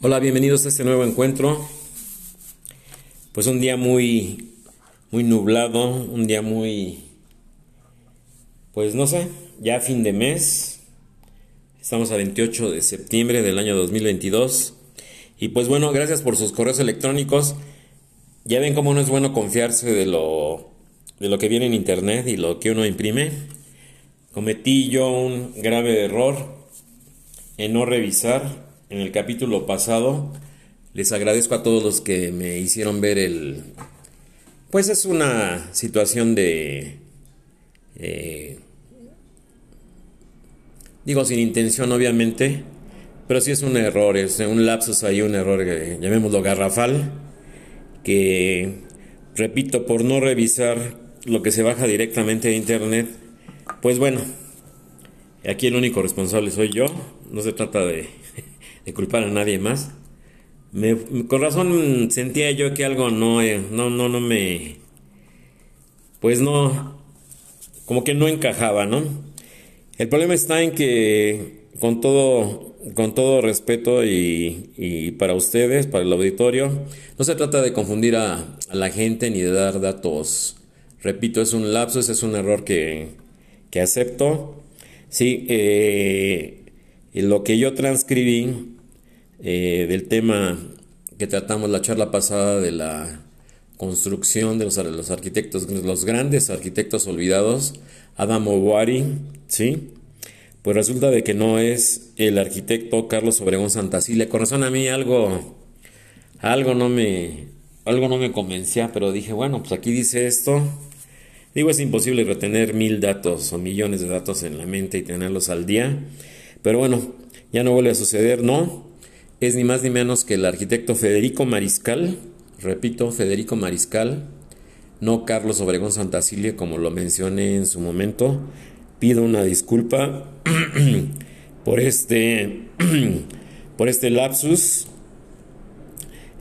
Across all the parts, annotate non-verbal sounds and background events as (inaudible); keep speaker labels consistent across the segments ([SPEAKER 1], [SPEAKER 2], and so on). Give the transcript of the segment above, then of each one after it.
[SPEAKER 1] Hola, bienvenidos a este nuevo encuentro. Pues un día muy muy nublado, un día muy pues no sé, ya fin de mes. Estamos a 28 de septiembre del año 2022. Y pues bueno, gracias por sus correos electrónicos. Ya ven cómo no es bueno confiarse de lo de lo que viene en internet y lo que uno imprime. Cometí yo un grave error en no revisar en el capítulo pasado. Les agradezco a todos los que me hicieron ver el... Pues es una situación de... Eh, digo sin intención obviamente, pero sí es un error, es un lapsus ahí, un error, eh, llamémoslo garrafal, que, repito, por no revisar lo que se baja directamente de internet, pues bueno, aquí el único responsable soy yo, no se trata de de culpar a nadie más. Con razón sentía yo que algo no, eh, no, no, no me, pues no, como que no encajaba, ¿no? El problema está en que con todo, con todo respeto y, y para ustedes, para el auditorio, no se trata de confundir a, la gente ni de dar datos. Repito, es un lapsus, es un error que, que acepto. Sí, eh, lo que yo transcribí eh, del tema que tratamos la charla pasada de la construcción de los, arquitectos, los grandes arquitectos olvidados, Adam Owari, ¿sí? Pues resulta de que no es el arquitecto Carlos Obregón Santacilia. Con razón a mí algo, algo no me, algo no me convencía, pero dije, bueno, pues aquí dice esto. Digo, es imposible retener mil datos o millones de datos en la mente y tenerlos al día. Pero bueno, ya no vuelve a suceder, ¿no? Es ni más ni menos que el arquitecto Federico Mariscal, repito, Federico Mariscal, no Carlos Obregón Santacilia, como lo mencioné en su momento. Pido una disculpa (clears throat) por este, (clears throat) por este lapsus.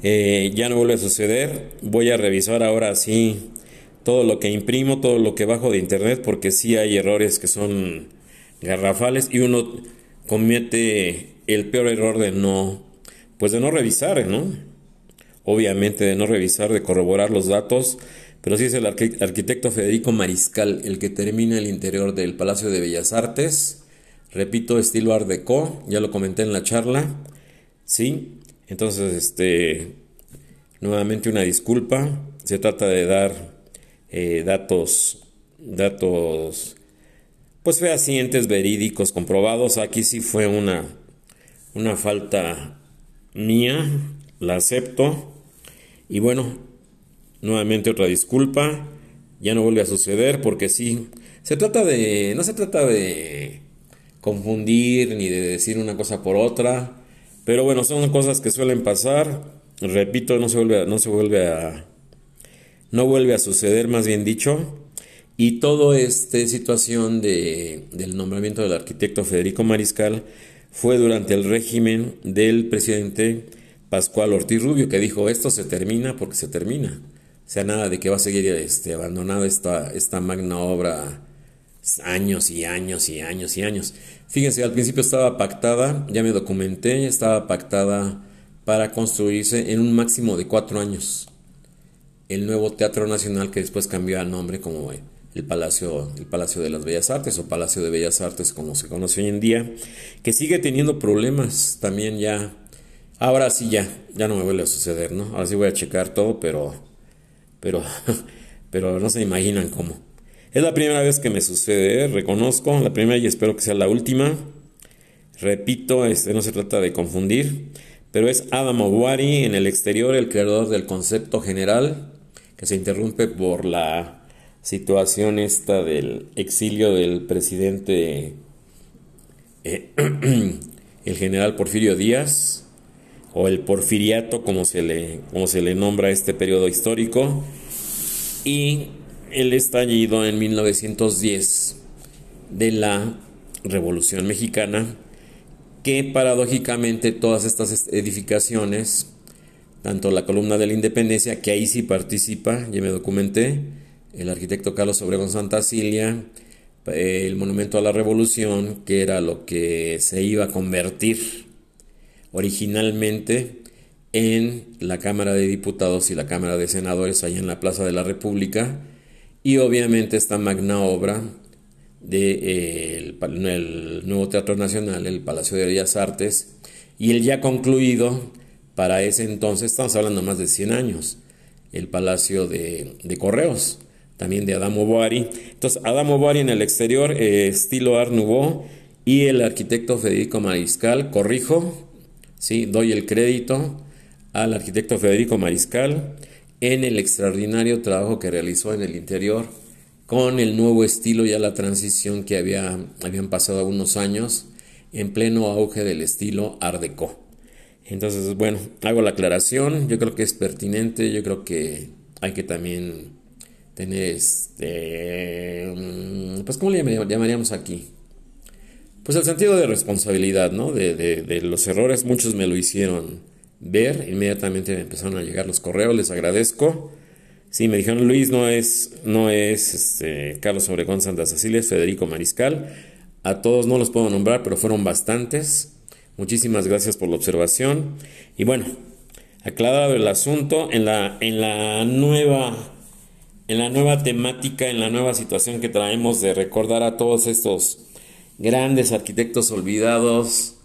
[SPEAKER 1] Eh, ya no vuelve a suceder. Voy a revisar ahora sí todo lo que imprimo, todo lo que bajo de internet, porque sí hay errores que son garrafales y uno comete el peor error de no pues de no revisar, ¿no? Obviamente de no revisar, de corroborar los datos, pero sí es el arquitecto Federico Mariscal el que termina el interior del Palacio de Bellas Artes. Repito, estilo Art Deco, ya lo comenté en la charla. Sí, entonces, este, nuevamente una disculpa. Se trata de dar eh, datos, datos, pues fehacientes, verídicos, comprobados. Aquí sí fue una, una falta mía, la acepto. Y bueno, nuevamente otra disculpa. Ya no vuelve a suceder porque sí. Se trata de. No se trata de confundir ni de decir una cosa por otra. Pero bueno, son cosas que suelen pasar. Repito, no se vuelve a, no se vuelve a. No vuelve a suceder, más bien dicho. Y toda esta situación de, del nombramiento del arquitecto Federico Mariscal fue durante el régimen del presidente Pascual Ortiz Rubio, que dijo, esto se termina porque se termina. O sea, nada de que va a seguir este, abandonada esta, esta magna obra años y años y años y años. Fíjense, al principio estaba pactada, ya me documenté, estaba pactada para construirse en un máximo de cuatro años. El nuevo Teatro Nacional que después cambió al nombre como el Palacio, el Palacio de las Bellas Artes o Palacio de Bellas Artes como se conoce hoy en día, que sigue teniendo problemas también ya. Ahora sí ya, ya no me vuelve a suceder, ¿no? Ahora sí voy a checar todo, pero, pero, (laughs) pero no se imaginan cómo. Es la primera vez que me sucede, ¿eh? reconozco, la primera y espero que sea la última. Repito, este no se trata de confundir, pero es Adam Owari en el exterior, el creador del concepto general, que se interrumpe por la situación esta del exilio del presidente, eh, (clears throat) el general Porfirio Díaz, o el porfiriato como se le, como se le nombra a este periodo histórico, y el estallido en 1910 de la Revolución Mexicana, que paradójicamente todas estas edificaciones, tanto la columna de la independencia, que ahí sí participa, ya me documenté, el arquitecto Carlos Obregón Santa Cilia, el Monumento a la Revolución, que era lo que se iba a convertir originalmente en la Cámara de Diputados y la Cámara de Senadores, allá en la Plaza de la República, y obviamente esta magna obra del de, eh, nuevo Teatro Nacional, el Palacio de Bellas Artes, y el ya concluido para ese entonces, estamos hablando más de 100 años, el Palacio de, Correos, también de Adamo Boari. Entonces, Adamo Boari en el exterior, eh, estilo Art Nouveau, y el arquitecto Federico Mariscal, corrijo, ¿sí? doy el crédito al arquitecto Federico Mariscal en el extraordinario trabajo que realizó en el interior con el nuevo estilo y a la transición que había, habían pasado unos años en pleno auge del estilo Art Deco. Entonces, bueno, hago la aclaración, yo creo que es pertinente, yo creo que hay que también tener este, mm, pues ¿cómo le llamaríamos aquí? Pues el sentido de responsabilidad, ¿no? De, de los errores, muchos me lo hicieron ver, inmediatamente me empezaron a llegar los correos, les agradezco. Sí, me dijeron Luis, no es, no es este, Carlos Obregón Santa Cecilia, es Federico Mariscal. A todos no los puedo nombrar, pero fueron bastantes. Muchísimas gracias por la observación. Y bueno, aclarado el asunto, en la, en la nueva en la nueva temática, en la nueva situación que traemos de recordar a todos estos grandes arquitectos olvidados,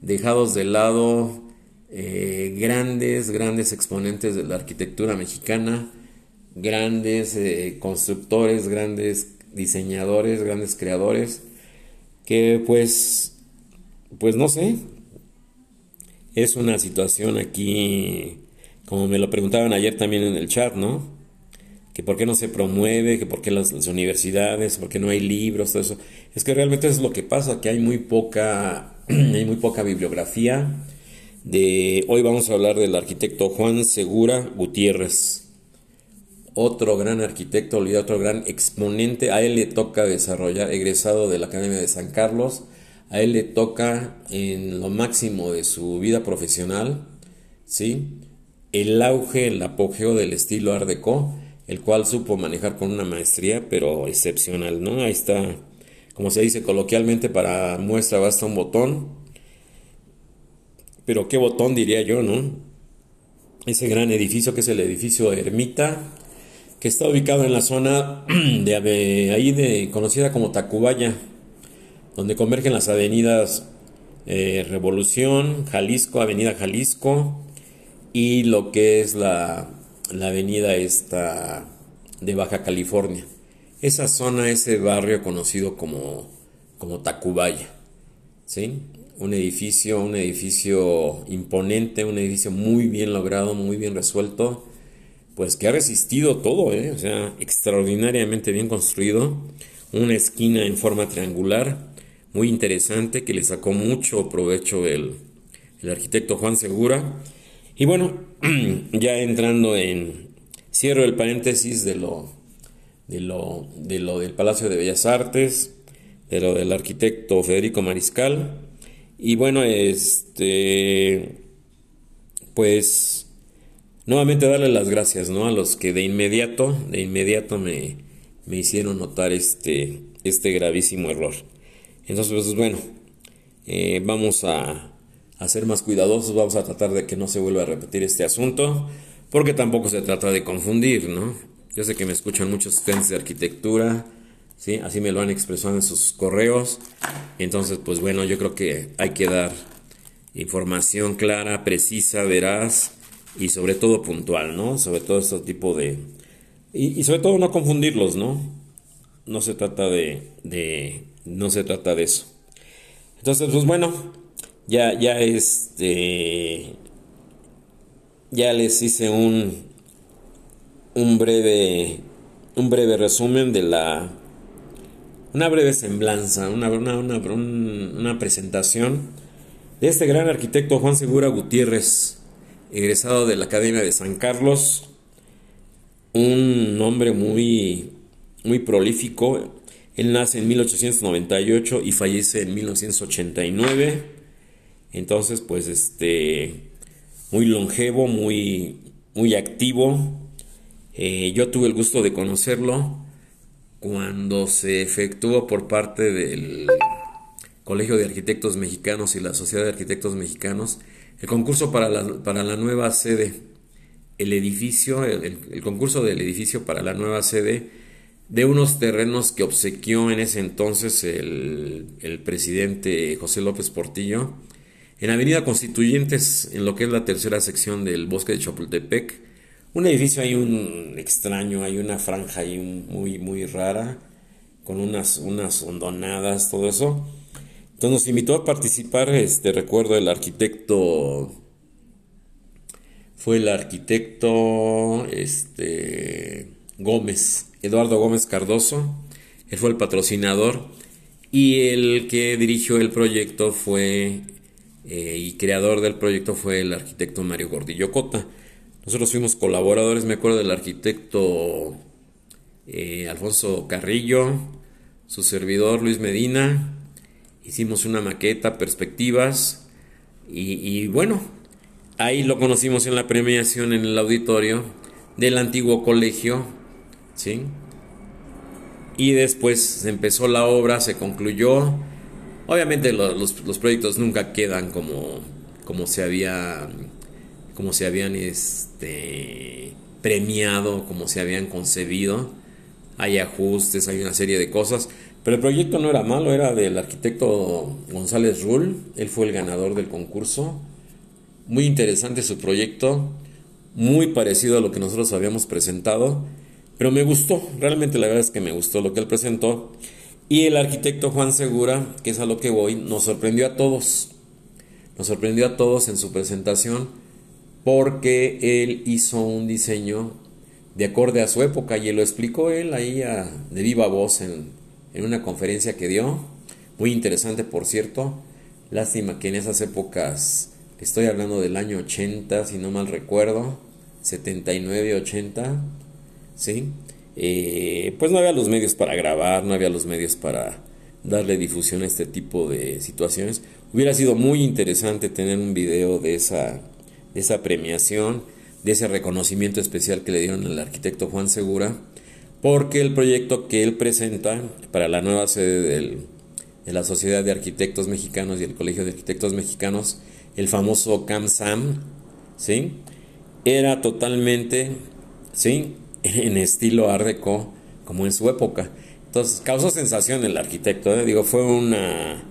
[SPEAKER 1] dejados de lado, eh, grandes, grandes exponentes de la arquitectura mexicana, grandes eh, constructores, grandes diseñadores, grandes creadores, que pues, pues no sé, es una situación aquí, como me lo preguntaban ayer también en el chat, ¿no? Que por qué no se promueve, que por qué las, universidades, por qué no hay libros, todo eso. Es que realmente es lo que pasa, que hay muy poca, (clears throat) hay muy poca bibliografía, de hoy vamos a hablar del arquitecto Juan Segura Gutiérrez. Otro gran arquitecto, otro gran exponente. A él le toca desarrollar, egresado de la Academia de San Carlos. A él le toca en lo máximo de su vida profesional, ¿sí? El auge, el apogeo del estilo Art Deco, el cual supo manejar con una maestría, pero excepcional, ¿no? Ahí está, como se dice coloquialmente, para muestra basta un botón pero qué botón diría yo, ¿no? Ese gran edificio que es el edificio Ermita, que está ubicado en la zona (clears throat) de ahí de conocida como Tacubaya, donde convergen las avenidas eh, Revolución, Jalisco, Avenida Jalisco y lo que es la, la avenida esta de Baja California. Esa zona, ese barrio conocido como, como Tacubaya, ¿sí? un edificio, un edificio imponente, un edificio muy bien logrado, muy bien resuelto, pues que ha resistido todo, ¿eh? o sea, extraordinariamente bien construido, una esquina en forma triangular, muy interesante, que le sacó mucho provecho el, el arquitecto Juan Segura. Y bueno, (clears throat) ya entrando en, cierro el paréntesis de lo, de lo, de lo del Palacio de Bellas Artes, de lo del arquitecto Federico Mariscal, y bueno, este, pues, nuevamente darle las gracias, ¿no? A los que de inmediato, de inmediato me, me hicieron notar este, este gravísimo error. Entonces, pues bueno, eh, vamos a, a ser más cuidadosos, vamos a tratar de que no se vuelva a repetir este asunto, porque tampoco se trata de confundir, ¿no? Yo sé que me escuchan muchos estudiantes de arquitectura, ¿sí? Así me lo han expresado en sus correos. Entonces, pues bueno, yo creo que hay que dar información clara, precisa, veraz y sobre todo puntual, ¿no? Sobre todo este tipo de... Y, sobre todo no confundirlos, ¿no? No se trata de, de... No se trata de eso. Entonces, pues bueno, ya, ya este... Ya les hice un, un breve, un breve resumen de la una breve semblanza, una, una, una, presentación de este gran arquitecto Juan Segura Gutiérrez, egresado de la Academia de San Carlos, un hombre muy, muy prolífico. Él nace en 1898 y fallece en 1989. Entonces, pues, este, muy longevo, muy, muy activo. Eh, yo tuve el gusto de conocerlo cuando se efectuó por parte del Colegio de Arquitectos Mexicanos y la Sociedad de Arquitectos Mexicanos el concurso para la, para la nueva sede, el edificio, el, concurso del edificio para la nueva sede de unos terrenos que obsequió en ese entonces el, el presidente José López Portillo en Avenida Constituyentes, en lo que es la tercera sección del bosque de Chapultepec. Un edificio hay un extraño, hay una franja ahí muy, muy rara, con unas, unas hondonadas, todo eso. Entonces nos invitó a participar, este, recuerdo el arquitecto, fue el arquitecto, este, Gómez, Eduardo Gómez Cardoso, él fue el patrocinador y el que dirigió el proyecto fue eh, y creador del proyecto fue el arquitecto Mario Gordillo Cota. Nosotros fuimos colaboradores, me acuerdo del arquitecto eh, Alfonso Carrillo, su servidor Luis Medina, hicimos una maqueta, perspectivas, y, bueno, ahí lo conocimos en la premiación en el auditorio del antiguo colegio, ¿sí? Y después empezó la obra, se concluyó. Obviamente los, proyectos nunca quedan como, como se había como se habían este, premiado, como se habían concebido. Hay ajustes, hay una serie de cosas. Pero el proyecto no era malo, era del arquitecto González Rull. Él fue el ganador del concurso. Muy interesante su proyecto, muy parecido a lo que nosotros habíamos presentado. Pero me gustó, realmente la verdad es que me gustó lo que él presentó. Y el arquitecto Juan Segura, que es a lo que voy, nos sorprendió a todos. Nos sorprendió a todos en su presentación porque él hizo un diseño de acorde a su época y lo explicó él ahí de viva voz en, en una conferencia que dio, muy interesante por cierto, lástima que en esas épocas, estoy hablando del año 80 si no mal recuerdo, 79, 80, ¿sí? Eh, pues no había los medios para grabar, no había los medios para darle difusión a este tipo de situaciones. Hubiera sido muy interesante tener un video de esa de esa premiación, de ese reconocimiento especial que le dieron al arquitecto Juan Segura, porque el proyecto que él presenta para la nueva sede de la Sociedad de Arquitectos Mexicanos y el Colegio de Arquitectos Mexicanos, el famoso CAMSAM, ¿sí? era totalmente ¿sí? (laughs) en estilo Art Deco, como en su época. Entonces causó sensación el arquitecto, ¿eh? digo, fue una,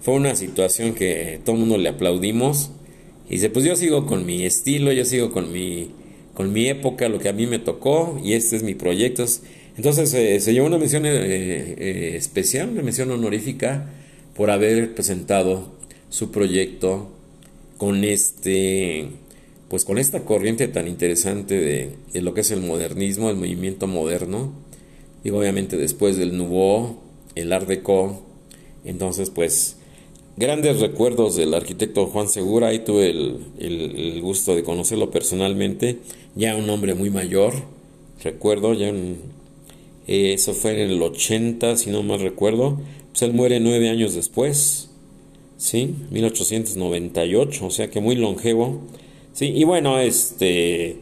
[SPEAKER 1] fue una situación que todo el mundo le aplaudimos y dice, pues yo sigo con mi estilo, yo sigo con mi, con mi época, lo que a mí me tocó, y este es mi proyecto. Entonces eh, se llevó una mención eh, eh, especial, una mención honorífica, por haber presentado su proyecto con este pues con esta corriente tan interesante de, lo que es el modernismo, el movimiento moderno, y obviamente después del Nouveau, el Art Deco, entonces pues grandes recuerdos del arquitecto Juan Segura, ahí tuve el, gusto de conocerlo personalmente, ya un hombre muy mayor, recuerdo, ya eh, eso fue en el 80, si no mal recuerdo, pues él muere nueve años después, ¿sí? 1898, o sea que muy longevo, ¿sí? Y bueno, este...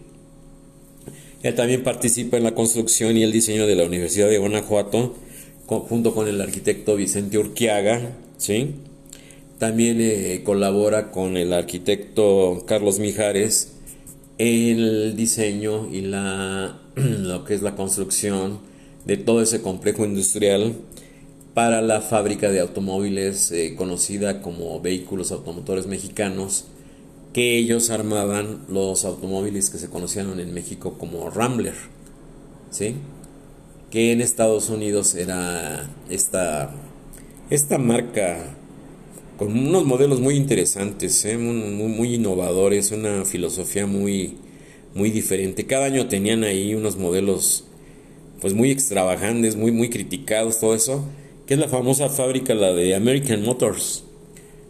[SPEAKER 1] Él también participa en la construcción y el diseño de la Universidad de Guanajuato, junto con el arquitecto Vicente Urquiaga, ¿sí? También eh, colabora con el arquitecto Carlos Mijares en el diseño y la, (clears throat) lo que es la construcción de todo ese complejo industrial para la fábrica de automóviles eh, conocida como Vehículos Automotores Mexicanos, que ellos armaban los automóviles que se conocían en México como Rambler, ¿sí? que en Estados Unidos era esta, esta marca con unos modelos muy interesantes, ¿eh? muy, innovadores, una filosofía muy, muy diferente. Cada año tenían ahí unos modelos pues muy extravagantes, muy, muy criticados, todo eso, que es la famosa fábrica, la de American Motors,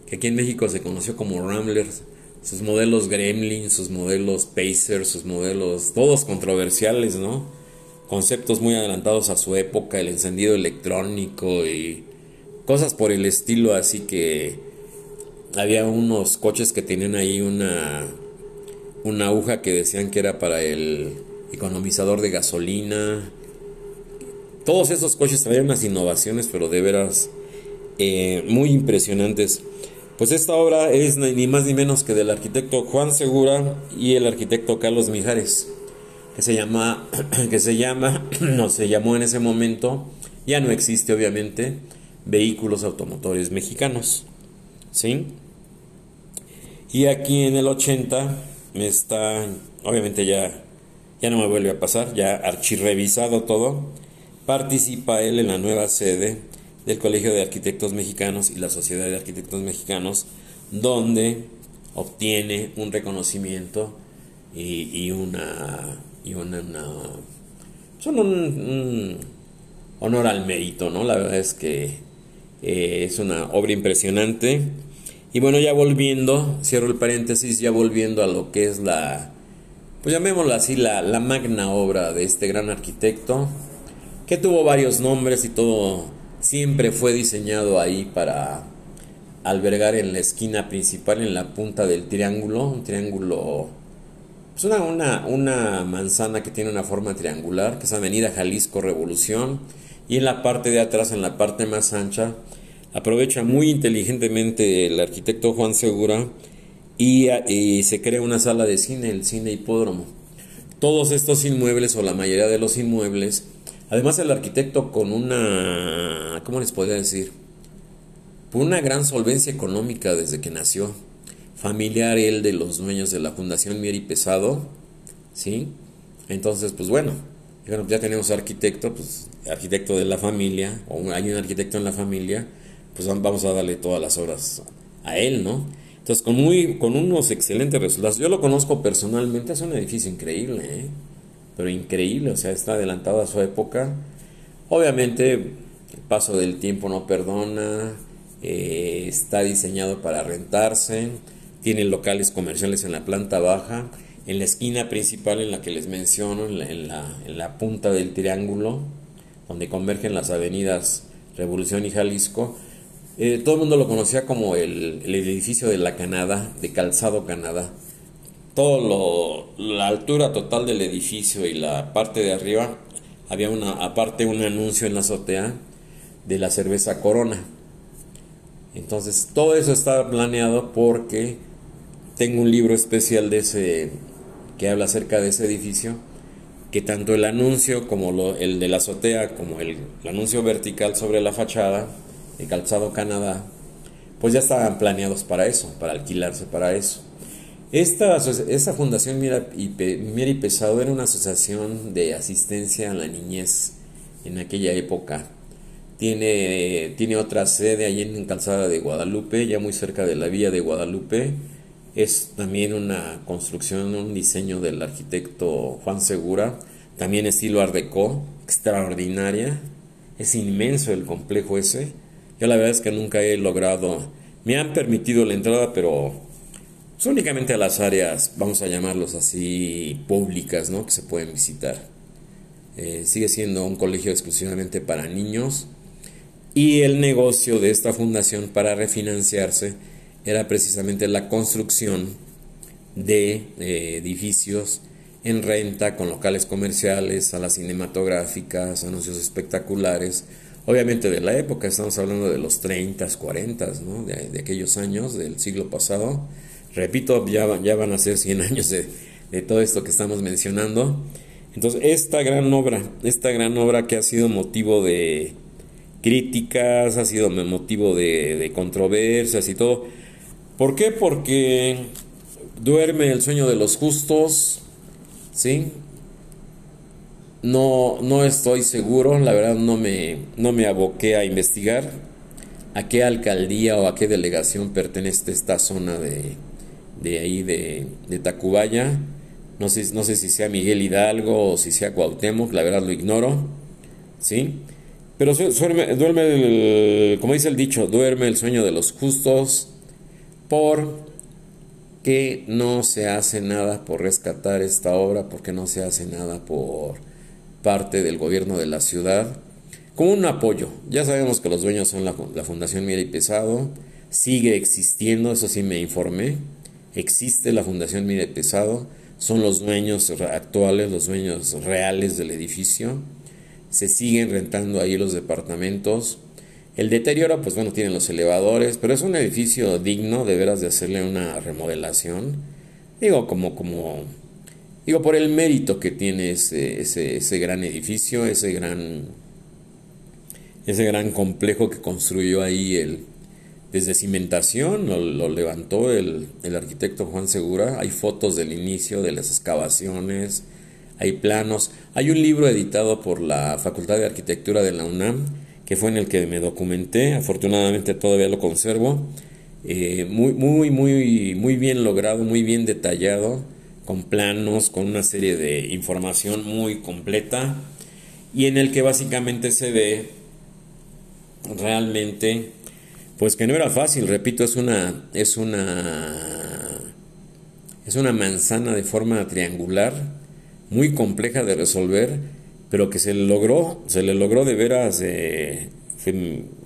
[SPEAKER 1] que aquí en México se conoció como Ramblers, sus modelos Gremlin, sus modelos Pacer, sus modelos, todos controversiales, ¿no? Conceptos muy adelantados a su época, el encendido electrónico y cosas por el estilo, así que había unos coches que tenían ahí una, una aguja que decían que era para el economizador de gasolina. Todos esos coches traían unas innovaciones, pero de veras eh, muy impresionantes. Pues esta obra es ni más ni menos que del arquitecto Juan Segura y el arquitecto Carlos Mijares, que se llama, (clears throat) que se llama, (clears throat) no se llamó en ese momento, ya no existe obviamente, Vehículos Automotores Mexicanos, ¿sí? Y aquí en el 80 me está, obviamente ya, ya no me vuelve a pasar, ya archirrevisado todo, participa él en la nueva sede del Colegio de Arquitectos Mexicanos y la Sociedad de Arquitectos Mexicanos, donde obtiene un reconocimiento y, una, y una, son un, honor al mérito, ¿no? La verdad es que eh, es una obra impresionante. Y bueno, ya volviendo, cierro el paréntesis, ya volviendo a lo que es la, pues llamémosla así, la, la magna obra de este gran arquitecto, que tuvo varios nombres y todo siempre fue diseñado ahí para albergar en la esquina principal, en la punta del triángulo, un triángulo, pues una, una, una manzana que tiene una forma triangular, que es Avenida Jalisco Revolución, y en la parte de atrás, en la parte más ancha, aprovecha muy inteligentemente el arquitecto Juan Segura y se crea una sala de cine, el cine hipódromo. Todos estos inmuebles, o la mayoría de los inmuebles, Además el arquitecto con una, ¿cómo les podría decir? Por una gran solvencia económica desde que nació. Familiar él de los dueños de la Fundación Mieri Pesado, ¿sí? Entonces, pues bueno, ya tenemos arquitecto, pues arquitecto de la familia, o hay un arquitecto en la familia, pues vamos a darle todas las obras a él, ¿no? Entonces, con, muy, con unos excelentes resultados. Yo lo conozco personalmente, es un edificio increíble, ¿eh? Pero increíble, o sea, está adelantado a su época. Obviamente, el paso del tiempo no perdona, eh, está diseñado para rentarse, tiene locales comerciales en la planta baja, en la esquina principal en la que les menciono, en la, punta del triángulo, donde convergen las avenidas Revolución y Jalisco. Eh, todo el mundo lo conocía como el, el edificio de la Canadá, de Calzado Canadá todo lo, la altura total del edificio y la parte de arriba, había una, aparte un anuncio en la azotea de la cerveza Corona. Entonces, todo eso está planeado porque tengo un libro especial de ese que habla acerca de ese edificio, que tanto el anuncio como lo, el de la azotea, como el, el anuncio vertical sobre la fachada de Calzado Canadá, pues ya estaban planeados para eso, para alquilarse para eso. Esta, fundación Mira y, Pesado era una asociación de asistencia a la niñez en aquella época. Tiene, tiene otra sede allí en Calzada de Guadalupe, ya muy cerca de la villa de Guadalupe. Es también una construcción, un diseño del arquitecto Juan Segura, también estilo Art Deco, extraordinaria. Es inmenso el complejo ese. Yo la verdad es que nunca he logrado, me han permitido la entrada, pero únicamente a las áreas, vamos a llamarlos así, públicas, ¿no? Que se pueden visitar. Eh, sigue siendo un colegio exclusivamente para niños y el negocio de esta fundación para refinanciarse era precisamente la construcción de eh, edificios en renta con locales comerciales, salas cinematográficas, anuncios espectaculares, obviamente de la época, estamos hablando de los 30, 40, ¿no? de, de aquellos años del siglo pasado, Repito, ya, ya van a ser 100 (laughs) años de, todo esto que estamos mencionando. Entonces, esta gran obra, esta gran obra que ha sido motivo de críticas, ha sido motivo de, controversias y todo. ¿Por qué? Porque duerme el sueño de los justos, ¿sí? No, no estoy seguro, la verdad no me, no me aboqué a investigar a qué alcaldía o a qué delegación pertenece esta zona de, de ahí de, Tacubaya. No sé, no sé si sea Miguel Hidalgo o si sea Cuauhtémoc, la verdad lo ignoro. ¿Sí? Pero duerme, como dice el dicho, duerme el sueño de los justos por que no se hace nada por rescatar esta obra, porque no se hace nada por parte del gobierno de la ciudad, como un apoyo. Ya sabemos que los dueños son la, la Fundación Mira y Pesado, sigue existiendo, eso sí me informé, existe la Fundación Mire Pesado, son los dueños actuales, los dueños reales del edificio, se siguen rentando ahí los departamentos El deterioro, pues bueno, tiene los elevadores, pero es un edificio digno de veras de hacerle una remodelación. Digo, como, como, digo, por el mérito que tiene ese, ese, ese gran edificio, ese gran, ese gran complejo que construyó ahí el, desde cimentación, lo, levantó el, el, arquitecto Juan Segura. Hay fotos del inicio de las excavaciones, hay planos. Hay un libro editado por la Facultad de Arquitectura de la UNAM que fue en el que me documenté, afortunadamente todavía lo conservo, eh, muy, muy, muy, muy bien logrado, muy bien detallado, con planos, con una serie de información muy completa, y en el que básicamente se ve realmente, pues que no era fácil, repito, es una, es una, es una manzana de forma triangular, muy compleja de resolver, pero que se le logró, se le logró de veras eh,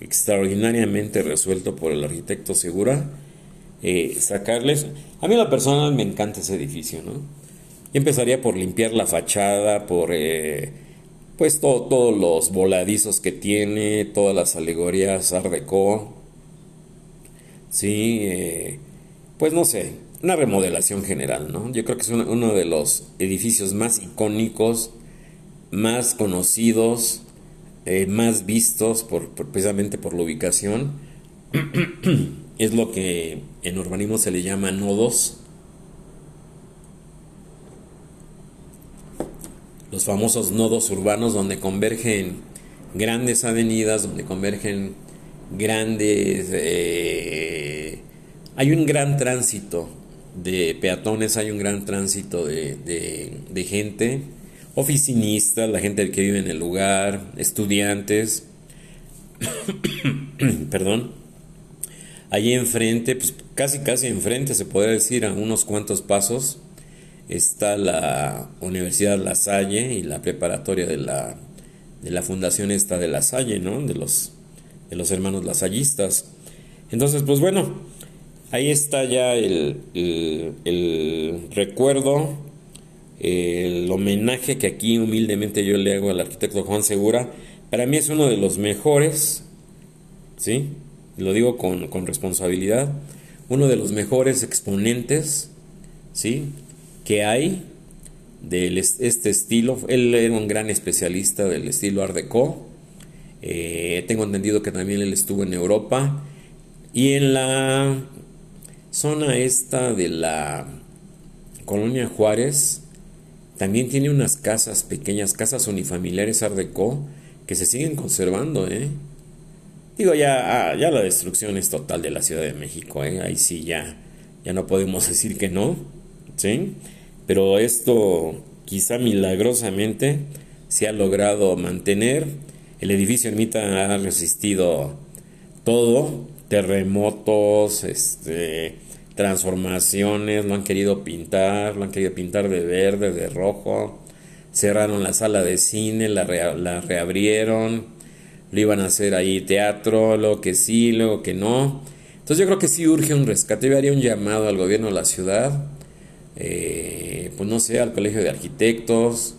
[SPEAKER 1] extraordinariamente resuelto por el arquitecto Segura, eh, sacarles... A mí la persona me encanta ese edificio, ¿no? Yo empezaría por limpiar la fachada, por... Eh, pues todos los voladizos que tiene, todas las alegorías Art Deco, sí, pues no sé, una remodelación general, ¿no? Yo creo que es uno de los edificios más icónicos más conocidos, eh, más vistos por, precisamente por la ubicación. (clears throat) es lo que en urbanismo se le llama nodos. Los famosos nodos urbanos donde convergen grandes avenidas, donde convergen grandes... Eh, hay un gran tránsito de peatones, hay un gran tránsito de, de gente oficinistas, la gente que vive en el lugar, estudiantes. (coughs) Perdón. Allí enfrente, pues casi casi enfrente, se podría decir a unos cuantos pasos, está la Universidad La Salle y la preparatoria de la, de la fundación esta de La Salle, ¿no? De los, de los hermanos lasallistas. Entonces, pues bueno, ahí está ya el, el, recuerdo el homenaje que aquí humildemente yo le hago al arquitecto Juan Segura, para mí es uno de los mejores, ¿sí? Lo digo con, responsabilidad, uno de los mejores exponentes, ¿sí? Que hay de este estilo. Él era un gran especialista del estilo Art Deco. Eh, tengo entendido que también él estuvo en Europa. Y en la zona esta de la colonia Juárez, también tiene unas casas pequeñas, casas unifamiliares Art Deco, que se siguen conservando, ¿eh? Digo, ya, ah, ya la destrucción es total de la Ciudad de México, ¿eh? Ahí sí ya, ya no podemos (laughs) decir que no, ¿sí? Pero esto quizá milagrosamente se ha logrado mantener. El edificio Ermita ha resistido todo, terremotos, este transformaciones, lo han querido pintar, lo han querido pintar de verde, de rojo, cerraron la sala de cine, la, la reabrieron, lo iban a hacer ahí teatro, luego que sí, luego que no. Entonces yo creo que sí urge un rescate, yo haría un llamado al gobierno de la ciudad, eh, pues no sé, al colegio de arquitectos,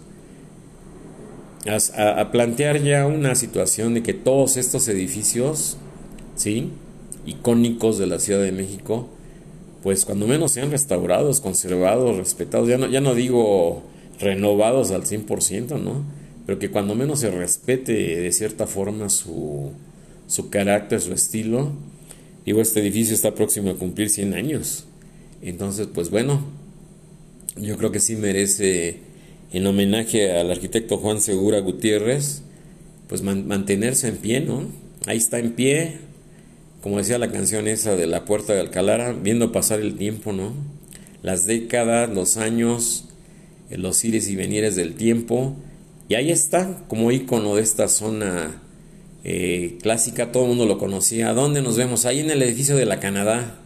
[SPEAKER 1] a, plantear ya una situación de que todos estos edificios, ¿sí? icónicos de la Ciudad de México, pues cuando menos sean restaurados, conservados, respetados, ya no, ya no digo renovados al 100%, ¿no? Pero que cuando menos se respete de cierta forma su, su carácter, su estilo. Digo, este edificio está próximo a cumplir 100 años. Entonces, pues bueno, yo creo que sí merece, en homenaje al arquitecto Juan Segura Gutiérrez, pues mantenerse en pie, ¿no? Ahí está en pie, como decía la canción esa de La Puerta de Alcalá, viendo pasar el tiempo, ¿no? Las décadas, los años, eh, los ires y venires del tiempo. Y ahí está, como icono de esta zona eh, clásica, todo el mundo lo conocía. ¿Dónde nos vemos? Ahí en el edificio de la Canadá,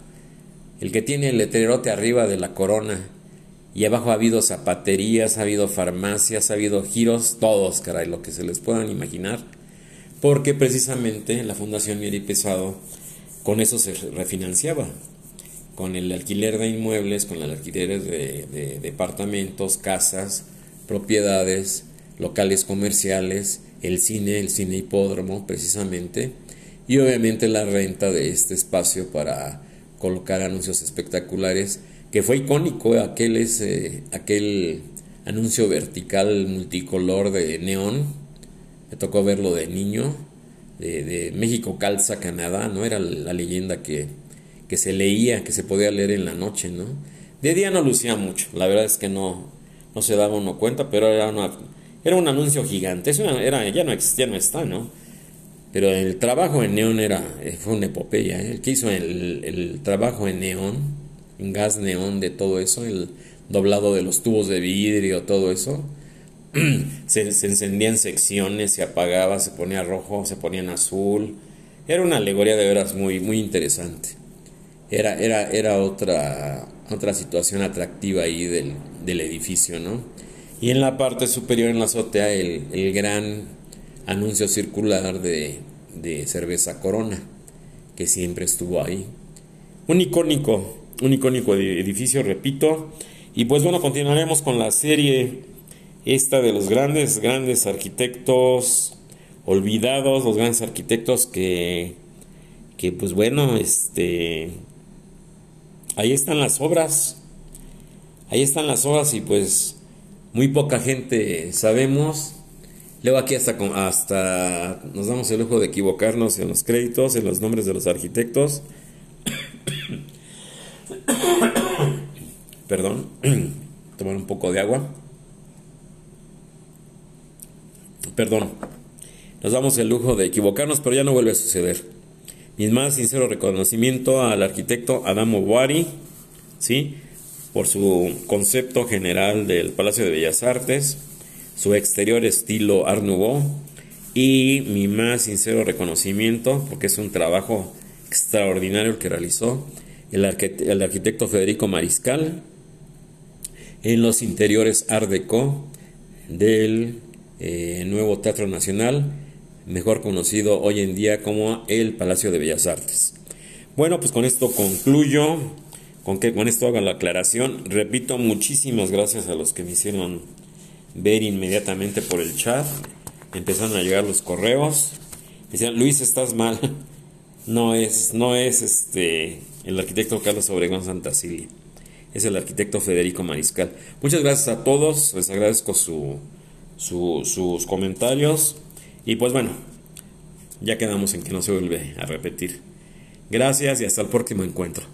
[SPEAKER 1] el que tiene el letrerote arriba de la corona. Y abajo ha habido zapaterías, ha habido farmacias, ha habido giros, todos, caray, lo que se les puedan imaginar. Porque precisamente la Fundación Mieri Pesado con eso se refinanciaba, con el alquiler de inmuebles, con el alquiler de, departamentos, casas, propiedades, locales comerciales, el cine, el cine hipódromo precisamente, y obviamente la renta de este espacio para colocar anuncios espectaculares, que fue icónico aquel, ese, aquel anuncio vertical multicolor de neón, me tocó verlo de niño, de, México calza Canadá, ¿no? Era la leyenda que, que se leía, que se podía leer en la noche, ¿no? De día no lucía mucho, la verdad es que no, no se daba uno cuenta, pero era, una, era un anuncio gigante, eso era, ya, no, ya no está, ¿no? Pero el trabajo en neón era, fue una epopeya. ¿eh? El que hizo el, trabajo en neón, gas neón de todo eso, el doblado de los tubos de vidrio, todo eso, (clears throat) se, se encendían secciones, se apagaba, se ponía rojo, se ponía en azul. Era una alegoría de veras muy, muy interesante. Era, era, era otra, otra situación atractiva ahí del, del edificio, ¿no? Y en la parte superior, en la azotea, el, el gran anuncio circular de, de cerveza Corona, que siempre estuvo ahí. Un icónico, un icónico edificio, repito. Y pues bueno, continuaremos con la serie esta de los grandes, grandes arquitectos olvidados, los grandes arquitectos que, que pues bueno, este, ahí están las obras, ahí están las obras y pues muy poca gente sabemos Luego aquí hasta, hasta nos damos el lujo de equivocarnos en los créditos, en los nombres de los arquitectos. Perdón, (clears throat) tomar un poco de agua. Perdón, nos damos el lujo de equivocarnos, pero ya no vuelve a suceder. Mi más sincero reconocimiento al arquitecto Adamo Wari, ¿sí? por su concepto general del Palacio de Bellas Artes su exterior estilo Art Nouveau y mi más sincero reconocimiento, porque es un trabajo extraordinario el que realizó el, arquitecto Federico Mariscal en los interiores Art Deco del eh, nuevo Teatro Nacional, mejor conocido hoy en día como el Palacio de Bellas Artes. Bueno, pues con esto concluyo, con que con esto haga la aclaración. Repito, muchísimas gracias a los que me hicieron ver inmediatamente por el chat. Empezaron a llegar los correos. Decían, Luis, estás mal. (laughs) No es, no es este el arquitecto Carlos Obregón Santacilia. Es el arquitecto Federico Mariscal. Muchas gracias a todos. Les agradezco su, sus comentarios. Y pues bueno, ya quedamos en que no se vuelve a repetir. Gracias y hasta el próximo encuentro.